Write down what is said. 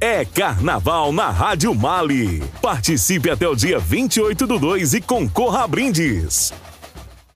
É carnaval na Rádio Mali. Participe até o dia 28 do 2 e concorra a brindes.